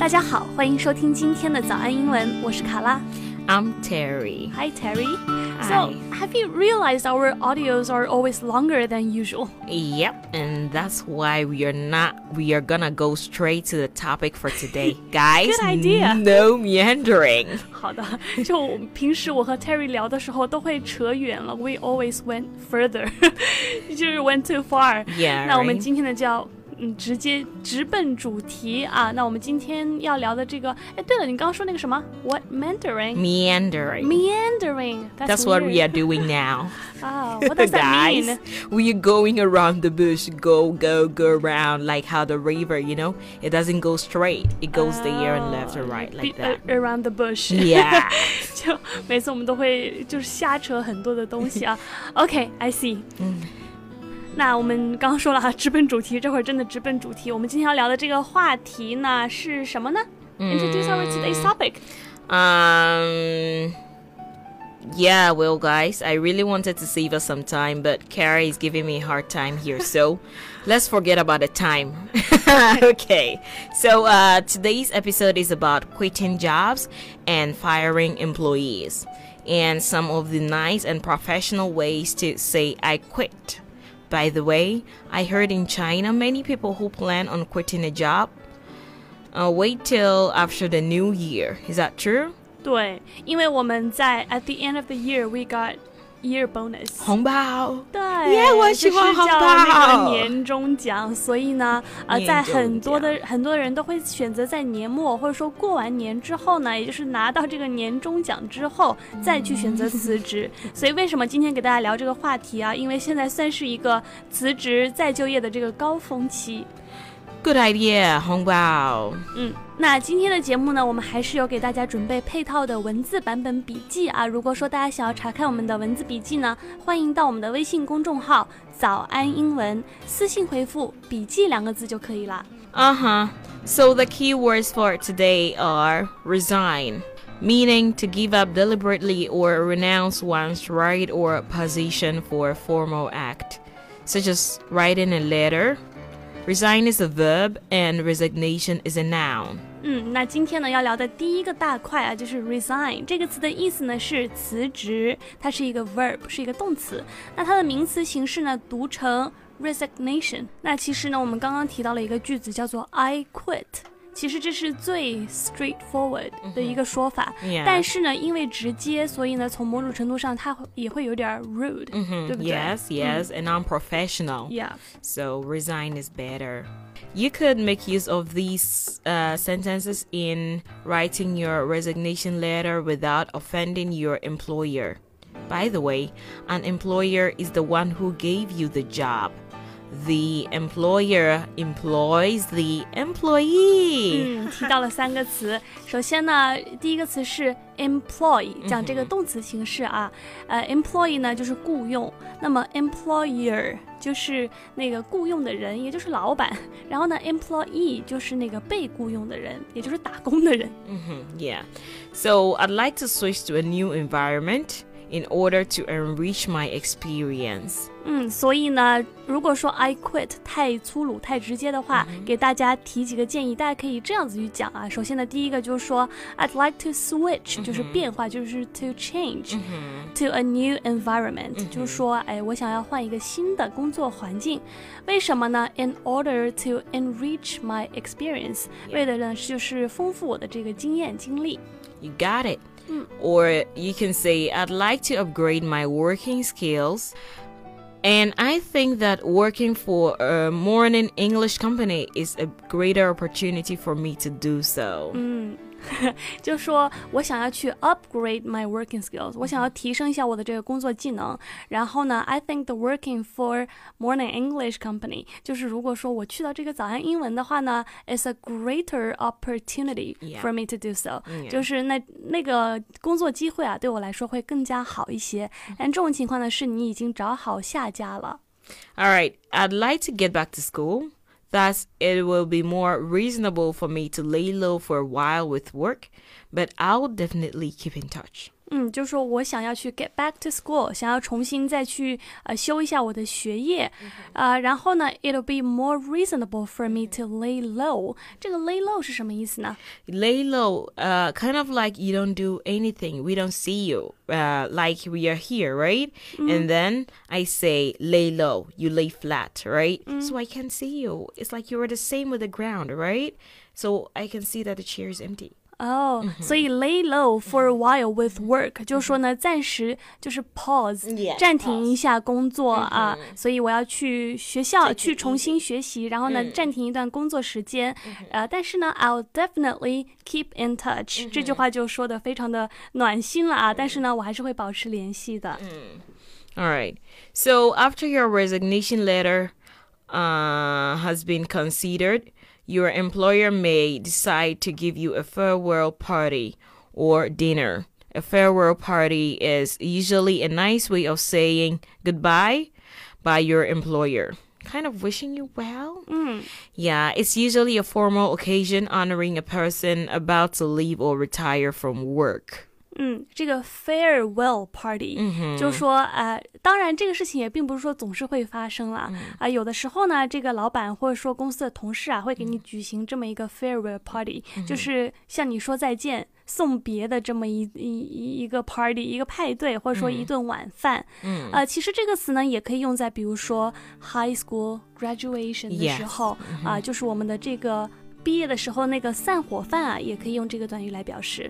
大家好，欢迎收听今天的早安英文，我是卡拉。 I'm Terry. Hi Terry. Hi. So, have you realized our audios are always longer than usual? Yep, and that's why we are not. We are gonna go straight to the topic for today, guys. Good idea. No meandering. 好的，就平时我和 Terry 聊的时候都会扯远了。We always went further，就是 went too far。 Yeah. 那我们 right? 今天呢就要 嗯直接直奔主题啊。那我们今天要聊的这个，哎，对了，你刚刚说那个什么？What Mandarin? meandering. Meandering. That's what we are weird. doing now. Ah, what does that Guys, mean? we are going around the bush, go, go, go around like how the river, you know, it doesn't go straight. It goes there and left and right like Be- that. uh, around the bush. Yeah. 就每次我们都会就是瞎扯很多的东西啊。OK，I、see。嗯 那我们刚刚说了哈，直奔主题，这会儿真的直奔主题。我们今天要聊的这个话题呢是什么呢、i n t r o d u c e our today's topic。 Um. Yeah, well, guys, I really wanted to save us some time, but Carrie is giving me a hard time here, so let's forget about the time. okay, so uh, today's episode is about quitting jobs and firing employees, and some of the nice and professional ways to say I quit. By the way, I heard in China many people who plan on quitting a job uh, wait till after the new year. Is that true? 对，因为我们在 at the end of the year we got year bonus。红包。对 Yeah，我喜欢就是叫红包那个年终奖，所以呢，呃，在很多的很多人都会选择在年末或者说过完年之后呢，也就是拿到这个年终奖之后再去选择辞职。所以为什么今天给大家聊这个话题啊？因为现在算是一个辞职再就业的这个高峰期。Good idea，红包。嗯，那今天的节目呢，我们还是有给大家准备配套的文字版本笔记啊。如果说大家想要查看我们的文字笔记呢，欢迎到我们的微信公众号“早安英文”，私信回复“笔记”两个字就可以啦。 Uh huh. So the key words for today are resign, meaning to give up deliberately or renounce one's right or position for a formal act, such as writing a letter. Resign is a verb and resignation is a noun. 嗯，那今天呢要聊的第一个大块啊，就是 resign 这个词的意思呢是辞职，它是一个 verb，是一个动词。那它的名词形式呢读成 resignation。那其实呢，我们刚刚提到了一个句子叫做 I quit。其实这是最 straightforward 的一个说法 Yeah. 但是呢，因为直接，所以呢，从某种程度上，它会也会有点 rude，、对不对 Yes, yes, and unprofessional. Yeah. So resign is better. You could make use of these uh, sentences in writing your resignation letter without offending your employer. By the way, an employer is the one who gave you the job. The employer employs the employee. 嗯，提到了三个词。首先呢，第一个词是 employ，讲这个动词形式啊。呃，employee 呢就是雇佣，那么 employer 就是那个雇佣的人，也就是老板。然后呢，employee 就是那个被雇佣的人，也就是打工的人。 Yeah. So I'd like to switch to a new environment in order to enrich my experience. 嗯，所以呢，如果说 I quit 太粗鲁、太直接的话，给大家提几个建议，大家可以这样子去讲啊。首先呢，第一个就是说，I'd like to switch，、就是变化，就是 to change、to a new environment，、就是说，哎，我想要换一个新的工作环境。为什么呢？In order to enrich my experience，、为的呢就是丰富我的这个经验经历。 You got it. Or you can say, I'd like to upgrade my working skills. And I think that working for a morning English company is a greater opportunity for me to do so. Mm. 就说我想要去 upgrade my working skills，我想要提升一下我的这个工作技能。然后呢，I think the working for Morning English Company，就是如果说我去到这个早安英文的话呢，is a greater opportunity Yeah. for me to do so，、 Yeah. 就是那那个工作机会啊，对我来说会更加好一些。但这种情况呢，是你已经找好下家了。 All right, I'd like to get back to school. Thus, it will be more reasonable for me to lay low for a while with work, but I'll definitely keep in touch. 嗯，就说我想要去 get back to school，想要重新再去呃修一下我的学业，啊、然后呢，it'll be more reasonable for me to lay low。这个 lay low 是什么意思呢？ Lay low, uh, kind of like you don't do anything. We don't see you, uh, like we are here, right? And then I say lay low. You lay flat, right? So I can see you. It's like you are the same with the ground, right? So I can see that the chair is empty. 哦、所以 lay low for a while with work，就是说呢，暂时就是 pause，、 Yeah，暂停一下工作啊，所以我要去学校去重新学习，然后呢，暂停一段工作时间，呃，但是呢，I'll definitely keep in touch，、这句话就说的非常的暖心了啊，但是呢，我还是会保持联系的。 All right. So after your resignation letter uh, has been considered, your employer may decide to give you a farewell party or dinner. A farewell party is usually a nice way of saying goodbye by your employer. Kind of wishing you well. Mm. Yeah, it's usually a formal occasion honoring a person about to leave or retire from work. 嗯，这个 farewell party，、就是说，呃，当然这个事情也并不是说总是会发生啦，啊、有的时候呢，这个老板或者说公司的同事啊，会给你举行这么一个 farewell party，、就是向你说再见。送别的这么一一一一个 party，一个派对，或者说一顿晚饭，嗯，呃，其实这个词呢，也可以用在比如说 high school graduation 的时候啊、就是我们的这个毕业的时候那个散伙饭啊，也可以用这个短语来表示。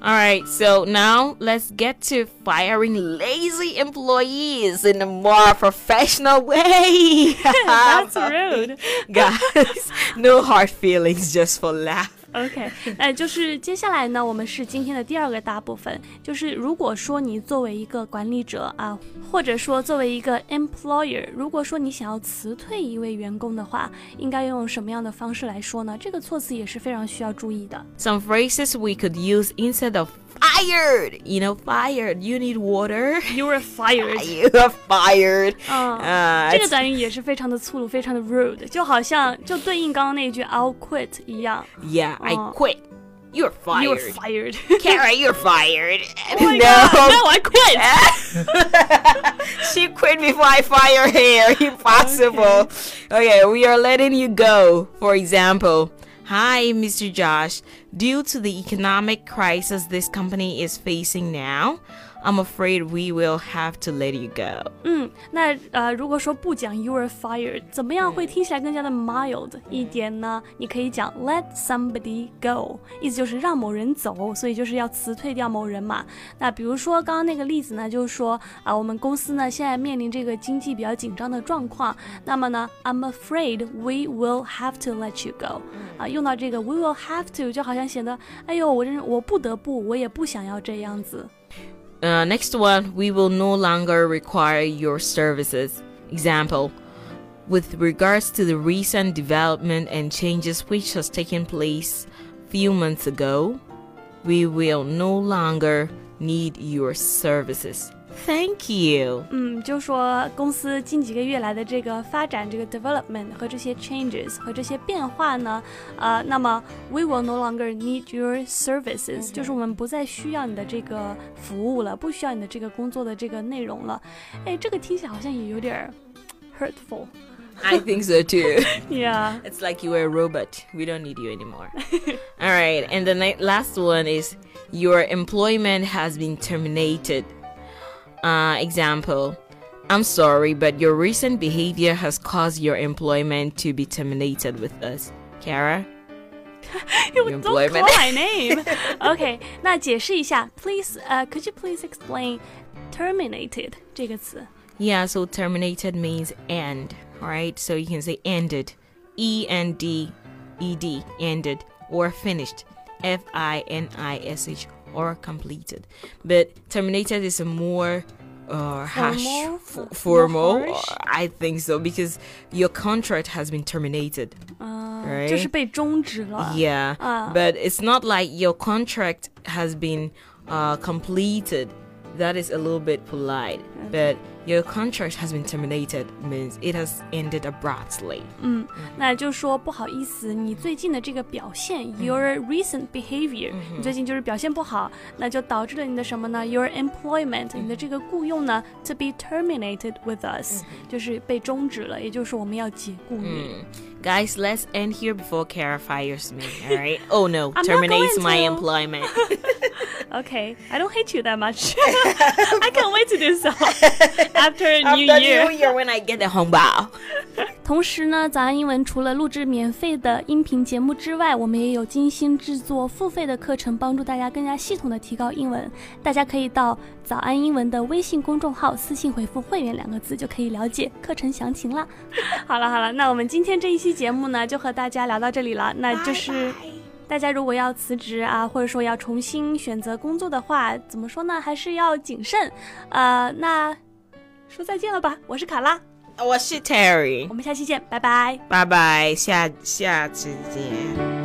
All right, so now let's get to firing lazy employees in a more professional way. That's rude. Guys, no hard feelings, just for laugh. OK，哎，就是接下来呢，我们是今天的第二个大部分，就是如果说你作为一个管理者啊，或者说作为一个 employer，如果说你想要辞退一位员工的话，应该用什么样的方式来说呢？这个措辞也是非常需要注意的。Some phrases we could use instead of fired. You know, fired. You need water. You are fired。 You are fired. 嗯 Uh, 这个 it's- 短语也是非常的粗鲁，非常的 rude，就好像就对应刚刚那句 I'll quit 一样。 yeah, I Oh. quit. You're fired. You are fired。 Kara, you're fired. Oh my no. God, no, I quit. she quit before I fire her. Impossible. Okay. we are letting you go. For example, hi, Mr. Josh. Due to the economic crisis this company is facing now, I'm afraid we will have to let you go. 嗯，那呃，如果说不讲 you are fired，怎么样会听起来更加的 mild 一点呢？你可以讲 let somebody go，意思就是让某人走，所以就是要辞退掉某人嘛。那比如说刚刚那个例子呢，就是说啊、我们公司呢现在面临这个经济比较紧张的状况，那么呢，I'm afraid we will have to let you go。啊，用到这个 we will have to，就好像显得，哎呦，我真是我不得不，我也不想要这样子。Uh, next one, we will no longer require your services. Example, with regards to the recent development and changes which has taken place few months ago, we will no longer need your services. Thank you. 嗯，就说公司近几个月来的这个发展，这个 development 和这些 changes 和这些变化呢，呃，那么 we will no longer need your services，、就是我们不再需要你的这个服务了，不需要你的这个工作的这个内容了。哎，这个听起来好像也有点儿 hurtful。 I think so too. Yeah. It's like you are a robot. We don't need you anymore. All right, and the ni- last one is your employment has been terminated. Uh, example, I'm sorry, but your recent behavior has caused your employment to be terminated with us. Kara? You Your don't call employment. my name. OK，那解释一下，please，呃、c o u l d you please explain terminated 这个词？ Yeah, so terminated means end, right? So you can say ended, E N D E D, ended, or finished, F I N I S H, or completed. But terminated is a more uh, harsh, Formal? f- More formal. harsh? I think so because your contract has been terminated. 嗯、 Right. 就是被终止了。 Yeah, Ah. but it's not like your contract has been uh, completed. That is a little bit polite. But your contract has been terminated means it has ended abruptly. 嗯，那就说不好意思，你最近的这个表现，your recent behavior，、你最近就是表现不好，那就导致了你的什么呢？Your employment，、你的这个雇佣呢，to be terminated with us，、就是被终止了，也就是说我们要解雇你。 Guys, let's end here before Kara fires me, alright? Oh no, I'm not terminates going my to. employment. Okay, I don't hate you that much. I can't wait to do so after New Year. Year when I get the 红包.同时呢，早安英文除了录制免费的音频节目之外，我们也有精心制作付费的课程，帮助大家更加系统的提高英文。大家可以到早安英文的微信公众号私信回复“会员”两个字，就可以了解课程详情啦。好了好了，那我们今天这一期节目呢，就和大家聊到这里了。那就是大家如果要辞职啊，或者说要重新选择工作的话，怎么说呢？还是要谨慎。呃，那说再见了吧，我是卡拉，我是 Terry. 我们下期见，拜拜。Bye bye. 下下次见。